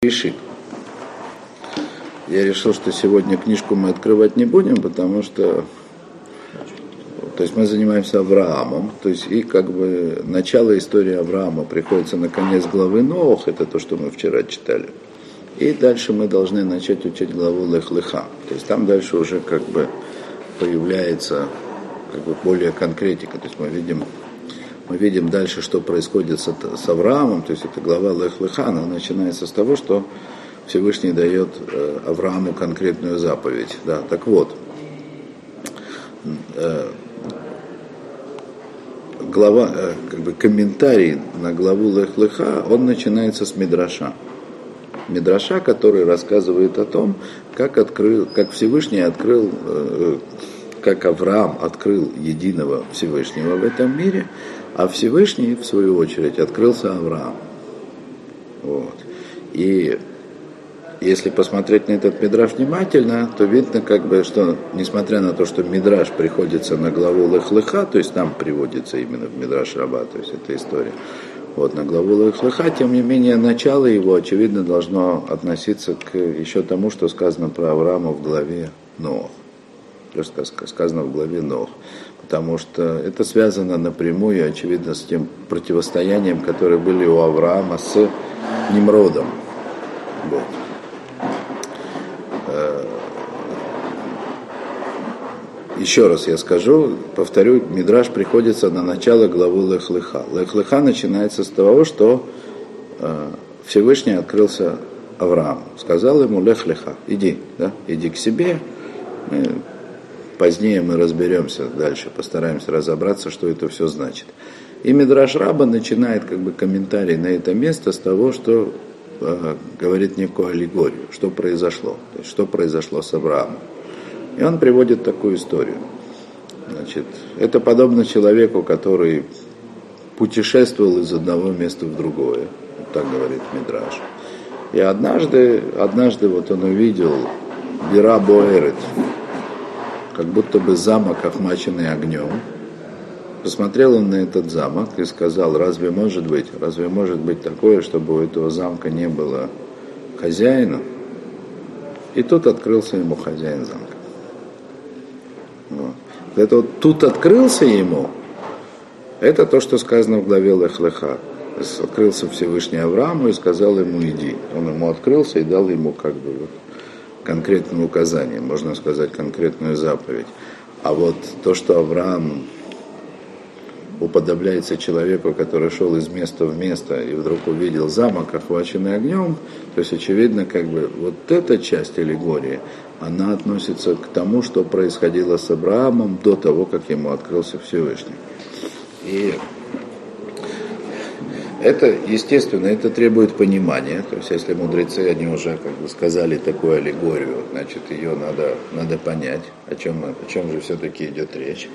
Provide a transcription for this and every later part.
решит. Я решил, что сегодня книжку мы открывать не будем, потому что то есть мы занимаемся Авраамом, то есть и как бы начало истории Авраама приходится на конец главы Ноох, это то, что мы вчера читали. И дальше мы должны начать учить главу Лех-Леха. То есть там дальше уже как бы появляется как бы более конкретика. То есть мы видим мы видим дальше, что происходит с, Авраамом, то есть это глава Лех-Леха, она начинается с того, что Всевышний дает э, Аврааму конкретную заповедь. Да, так вот, э, глава, э, как бы комментарий на главу Лех-Леха, он начинается с Мидраша. Мидраша, который рассказывает о том, как, открыл, как Всевышний открыл, как Авраам открыл единого Всевышнего в этом мире, а Всевышний, в свою очередь, открылся Авраам. Вот. И если посмотреть на этот мидраж внимательно, то видно, как бы, что несмотря на то, что мидраж приходится на главу Лехлыха, то есть там приводится именно в мидраж Раба, то есть эта история, вот, на главу Лехлыха, тем не менее, начало его, очевидно, должно относиться к еще тому, что сказано про Авраама в главе Ноах. Что сказано в главе Ноах потому что это связано напрямую, очевидно, с тем противостоянием, которое были у Авраама с Немродом. Вот. Э, еще раз я скажу, повторю, Мидраш приходится на начало главы Лехлыха. Лехлыха начинается с того, что э, Всевышний открылся Аврааму. Сказал ему Лехлиха, иди, да, иди к себе, Позднее мы разберемся дальше, постараемся разобраться, что это все значит. И Мидраш Раба начинает как бы комментарий на это место с того, что э, говорит некую аллегорию, что произошло, то есть что произошло с Авраамом. И он приводит такую историю. Значит, это подобно человеку, который путешествовал из одного места в другое, вот так говорит Мидраш. И однажды, однажды вот он увидел Бира Боэрет, как будто бы замок, охмаченный огнем. Посмотрел он на этот замок и сказал, разве может быть, разве может быть такое, чтобы у этого замка не было хозяина? И тут открылся ему хозяин замка. Вот. Это вот тут открылся ему, это то, что сказано в главе Лехлеха. Открылся Всевышний Аврааму и сказал ему иди. Он ему открылся и дал ему как бы вот конкретное указание, можно сказать, конкретную заповедь. А вот то, что Авраам уподобляется человеку, который шел из места в место и вдруг увидел замок, охваченный огнем, то есть очевидно, как бы вот эта часть аллегории, она относится к тому, что происходило с Авраамом до того, как ему открылся Всевышний. И это, естественно, это требует понимания. То есть, если мудрецы, они уже как бы сказали такую аллегорию, значит, ее надо, надо понять, о чем, о чем же все-таки идет речь.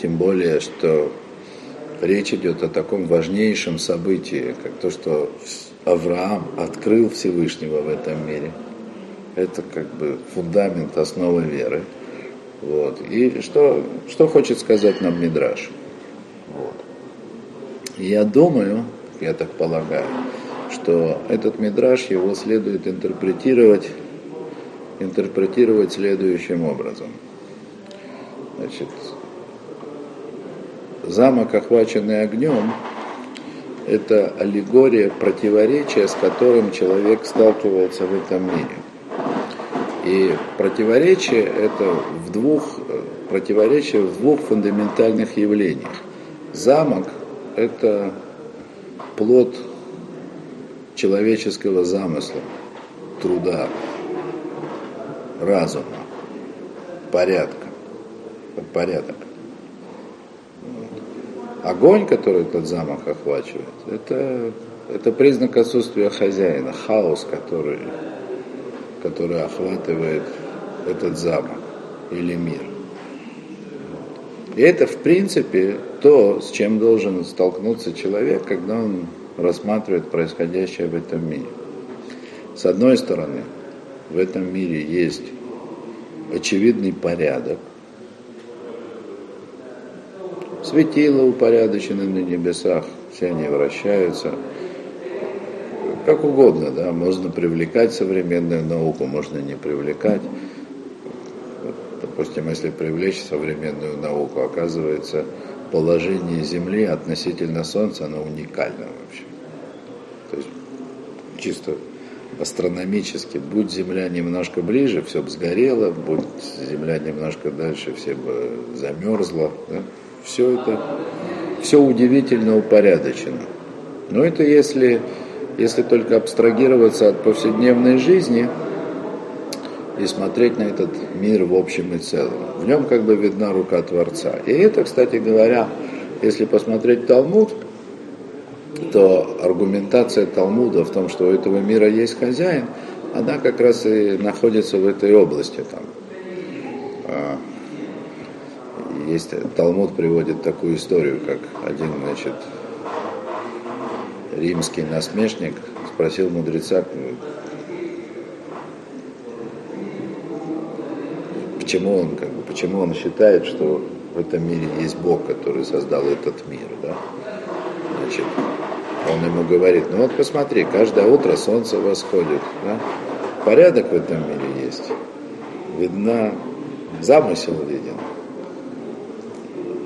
Тем более, что речь идет о таком важнейшем событии, как то, что Авраам открыл Всевышнего в этом мире. Это как бы фундамент, основа веры. Вот. И что, что хочет сказать нам Мидраш? Вот. Я думаю, я так полагаю, что этот мидраж его следует интерпретировать, интерпретировать следующим образом. Значит, замок, охваченный огнем, это аллегория противоречия, с которым человек сталкивается в этом мире. И противоречие это в двух, противоречие в двух фундаментальных явлениях. Замок – это плод человеческого замысла, труда, разума, порядка, порядок. Огонь, который этот замок охвачивает, это, это признак отсутствия хозяина, хаос, который, который охватывает этот замок или мир. И это, в принципе, то, с чем должен столкнуться человек, когда он рассматривает происходящее в этом мире. С одной стороны, в этом мире есть очевидный порядок, светила упорядочены на небесах, все они вращаются, как угодно, да, можно привлекать современную науку, можно не привлекать. Допустим, если привлечь современную науку, оказывается, положение Земли относительно Солнца, оно уникально вообще. То есть чисто астрономически, будь Земля немножко ближе, все бы сгорело, будь Земля немножко дальше, все бы замерзло. Да? Все это, все удивительно упорядочено. Но это если, если только абстрагироваться от повседневной жизни и смотреть на этот мир в общем и целом. В нем как бы видна рука Творца. И это, кстати говоря, если посмотреть Талмуд, то аргументация Талмуда в том, что у этого мира есть хозяин, она как раз и находится в этой области. Там. А, есть, Талмуд приводит такую историю, как один, значит, римский насмешник спросил мудреца, почему он, как бы, почему он считает, что в этом мире есть Бог, который создал этот мир, да? Значит, он ему говорит, ну вот посмотри, каждое утро солнце восходит. Да? Порядок в этом мире есть. Видна, замысел виден.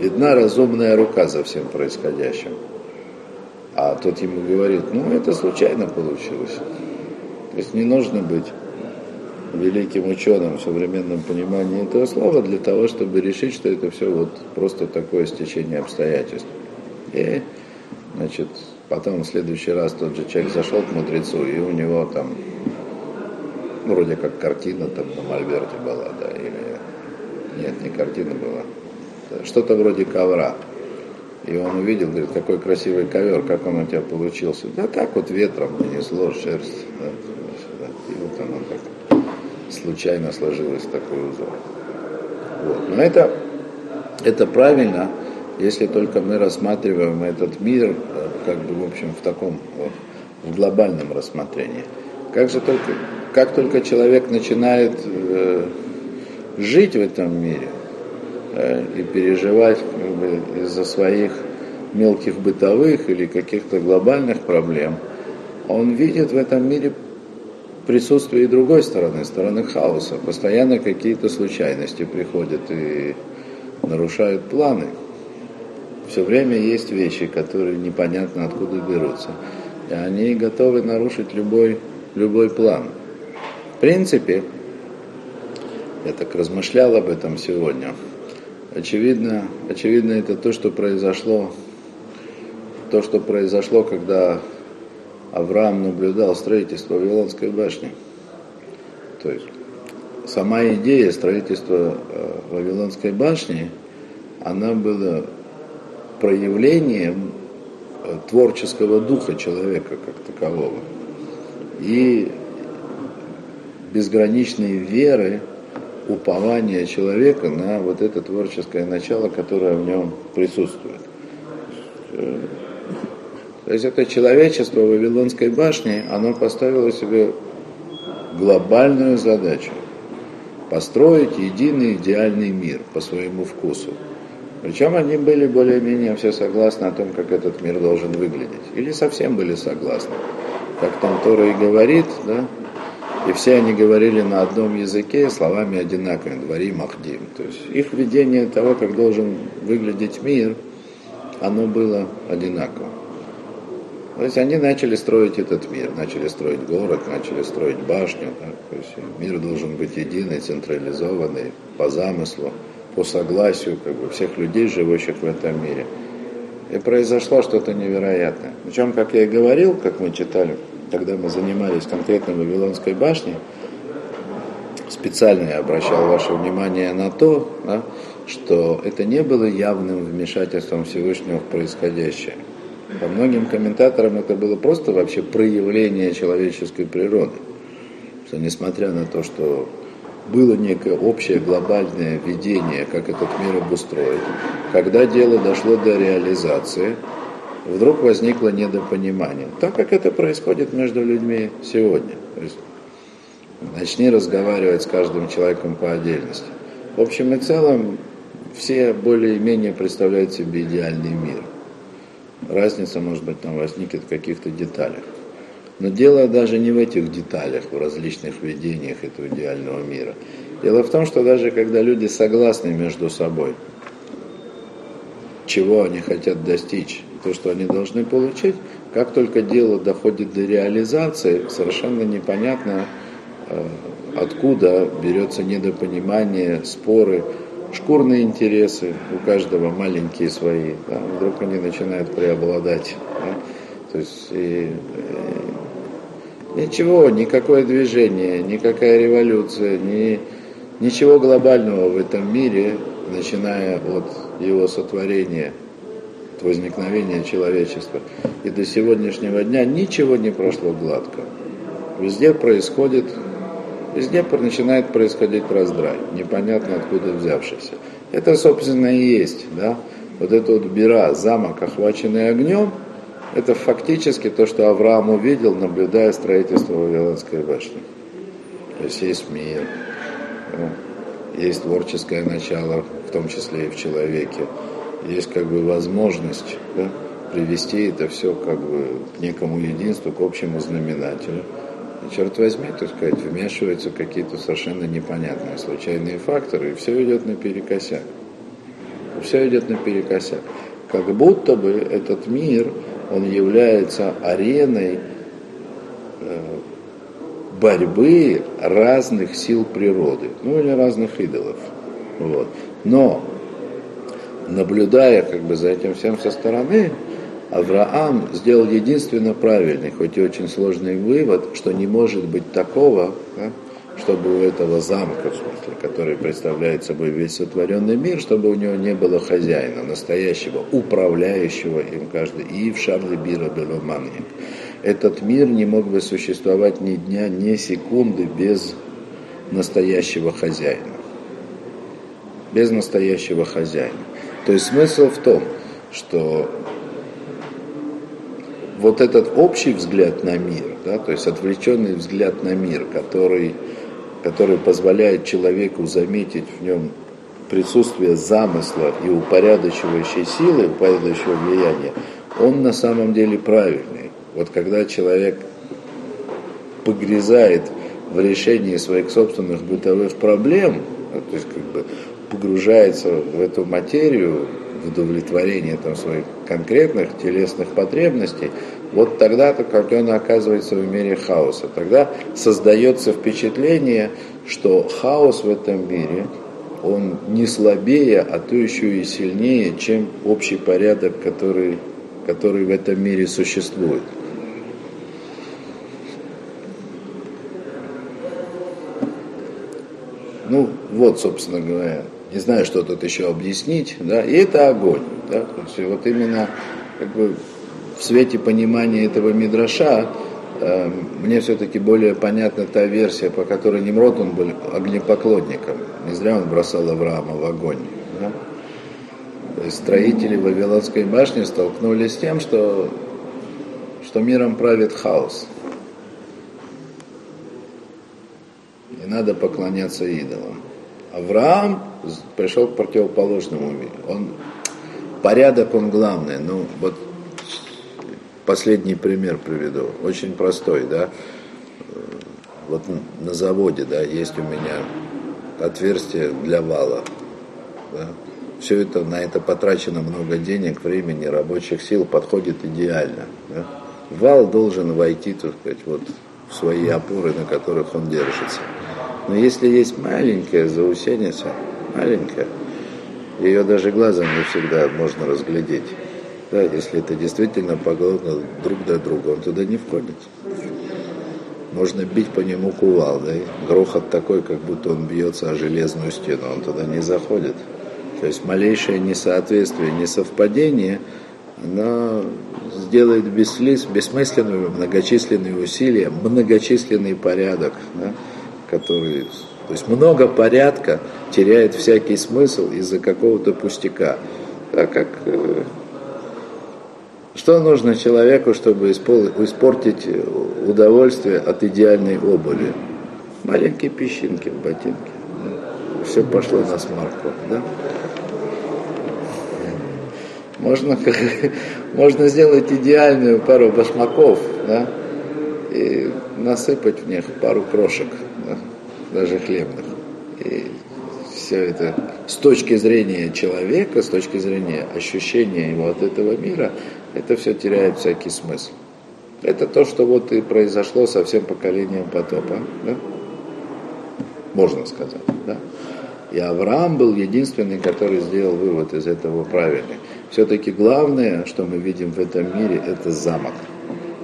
Видна разумная рука за всем происходящим. А тот ему говорит, ну это случайно получилось. То есть не нужно быть великим ученым в современном понимании этого слова для того, чтобы решить, что это все вот просто такое стечение обстоятельств. И, значит, Потом в следующий раз тот же человек зашел к мудрецу, и у него там, ну, вроде как картина там на мольберте была, да, или нет, не картина была, что-то вроде ковра. И он увидел, говорит, какой красивый ковер, как он у тебя получился. Да так вот ветром нанесло шерсть. Да. И вот оно так случайно сложилось такой узор. Вот. Но это, это правильно, если только мы рассматриваем этот мир, э, как бы, в общем, в таком, в глобальном рассмотрении. Как же только, как только человек начинает э, жить в этом мире э, и переживать как бы, из-за своих мелких бытовых или каких-то глобальных проблем, он видит в этом мире присутствие и другой стороны, стороны хаоса. Постоянно какие-то случайности приходят и нарушают планы все время есть вещи, которые непонятно откуда берутся. И они готовы нарушить любой, любой план. В принципе, я так размышлял об этом сегодня. Очевидно, очевидно это то, что произошло, то, что произошло, когда Авраам наблюдал строительство Вавилонской башни. То есть сама идея строительства э, Вавилонской башни, она была проявлением э, творческого духа человека как такового и безграничной веры, упования человека на вот это творческое начало, которое в нем присутствует. То есть это человечество в Вавилонской башне, оно поставило себе глобальную задачу построить единый идеальный мир по своему вкусу. Причем они были более-менее все согласны о том, как этот мир должен выглядеть. Или совсем были согласны. Как там Тора и говорит, да, и все они говорили на одном языке словами одинаковыми, двори Махдим. То есть их видение того, как должен выглядеть мир, оно было одинаково. То есть они начали строить этот мир, начали строить город, начали строить башню. Да? То есть мир должен быть единый, централизованный, по замыслу по согласию как бы, всех людей, живущих в этом мире. И произошло что-то невероятное. Причем, как я и говорил, как мы читали, когда мы занимались конкретно Вавилонской башней, специально я обращал ваше внимание на то, да, что это не было явным вмешательством Всевышнего в происходящее. По многим комментаторам это было просто вообще проявление человеческой природы. Что несмотря на то, что было некое общее глобальное видение, как этот мир обустроить. Когда дело дошло до реализации, вдруг возникло недопонимание. Так как это происходит между людьми сегодня. То есть начни разговаривать с каждым человеком по отдельности. В общем и целом, все более-менее представляют себе идеальный мир. Разница, может быть, там возникнет в каких-то деталях. Но дело даже не в этих деталях, в различных видениях этого идеального мира. Дело в том, что даже когда люди согласны между собой, чего они хотят достичь, то, что они должны получить, как только дело доходит до реализации, совершенно непонятно, э, откуда берется недопонимание, споры, шкурные интересы, у каждого маленькие свои, да, вдруг они начинают преобладать. Да, то есть и, и, ничего, никакое движение, никакая революция, ни, ничего глобального в этом мире, начиная от его сотворения, от возникновения человечества и до сегодняшнего дня, ничего не прошло гладко. Везде происходит везде начинает происходить раздрай, непонятно откуда взявшийся. Это, собственно, и есть, да, вот это вот Бира, замок, охваченный огнем, это фактически то, что Авраам увидел, наблюдая строительство Вавилонской башни. То есть есть мир, есть творческое начало, в том числе и в человеке, есть как бы возможность да, привести это все как бы к некому единству, к общему знаменателю. Черт возьми, так сказать, вмешиваются какие-то совершенно непонятные случайные факторы, и все идет наперекосяк. Все идет наперекосяк. Как будто бы этот мир, он является ареной э, борьбы разных сил природы, ну или разных идолов. Вот. Но, наблюдая как бы за этим всем со стороны, Авраам сделал единственно правильный, хоть и очень сложный вывод, что не может быть такого, да, чтобы у этого замка, смысле, который представляет собой весь сотворенный мир, чтобы у него не было хозяина, настоящего, управляющего им каждый. И в Шарле Бира Беломаньем. Этот мир не мог бы существовать ни дня, ни секунды без настоящего хозяина. Без настоящего хозяина. То есть смысл в том, что вот этот общий взгляд на мир, да, то есть отвлеченный взгляд на мир, который, который позволяет человеку заметить в нем присутствие замысла и упорядочивающей силы, упорядочивающего влияния, он на самом деле правильный. Вот когда человек погрязает в решении своих собственных бытовых проблем, то есть как бы погружается в эту материю, в удовлетворение там, своих конкретных телесных потребностей, вот тогда-то, он оказывается в мире хаоса, тогда создается впечатление, что хаос в этом мире, он не слабее, а то еще и сильнее, чем общий порядок, который, который в этом мире существует. Ну, вот, собственно говоря, не знаю, что тут еще объяснить, да, и это огонь, да, то есть вот именно как бы в свете понимания этого мидраша э, мне все-таки более понятна та версия, по которой Немрод он был огнепоклонником, не зря он бросал Авраама в огонь, да. То есть строители Вавилонской башни столкнулись с тем, что, что миром правит хаос. И надо поклоняться идолам. Авраам пришел к противоположному миру. Он, порядок он главный. Ну, вот последний пример приведу. Очень простой, да. Вот на заводе, да, есть у меня отверстие для вала. Да. Все это, на это потрачено много денег, времени, рабочих сил, подходит идеально. Да. Вал должен войти, так сказать, вот в свои опоры, на которых он держится. Но если есть маленькая заусеница, маленькая, ее даже глазом не всегда можно разглядеть. Да, если это действительно погодно друг до друга, он туда не входит. Можно бить по нему кувал, да, грохот такой, как будто он бьется о железную стену, он туда не заходит. То есть малейшее несоответствие, несовпадение, оно сделает бессмысленную, многочисленные усилия, многочисленный порядок. Да? Который, то есть много порядка теряет всякий смысл из-за какого-то пустяка. Так как э, что нужно человеку, чтобы испортить удовольствие от идеальной обуви? Маленькие песчинки в ботинке. Все пошло на смарку. Да? Можно, можно сделать идеальную пару башмаков, да? и насыпать в них пару крошек, даже хлебных. И все это с точки зрения человека, с точки зрения ощущения его от этого мира, это все теряет всякий смысл. Это то, что вот и произошло со всем поколением потопа, да? можно сказать. Да? И Авраам был единственный, который сделал вывод из этого правильный. Все-таки главное, что мы видим в этом мире, это замок.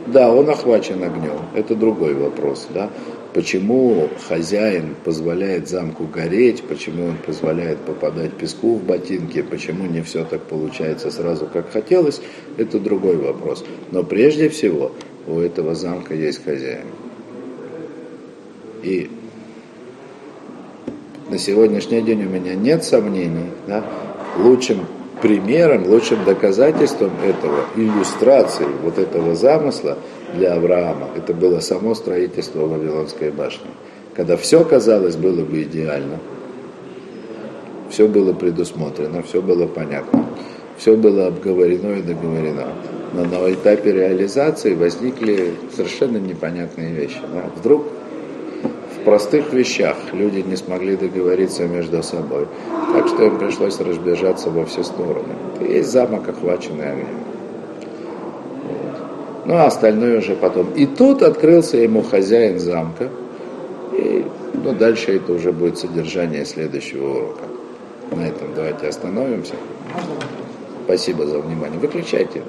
Да, он охвачен огнем, это другой вопрос. Да? Почему хозяин позволяет замку гореть, почему он позволяет попадать песку в ботинки, почему не все так получается сразу, как хотелось, это другой вопрос. Но прежде всего у этого замка есть хозяин. И на сегодняшний день у меня нет сомнений, да, лучшим примером, лучшим доказательством этого, иллюстрацией вот этого замысла для Авраама, это было само строительство Вавилонской башни. Когда все, казалось, было бы идеально, все было предусмотрено, все было понятно, все было обговорено и договорено. Но на этапе реализации возникли совершенно непонятные вещи. Да? Вдруг в простых вещах люди не смогли договориться между собой. Так что им пришлось разбежаться во все стороны. Есть замок, охваченный огнем. Ну, а остальное уже потом. И тут открылся ему хозяин замка. И ну, дальше это уже будет содержание следующего урока. На этом давайте остановимся. Спасибо за внимание. Выключайте.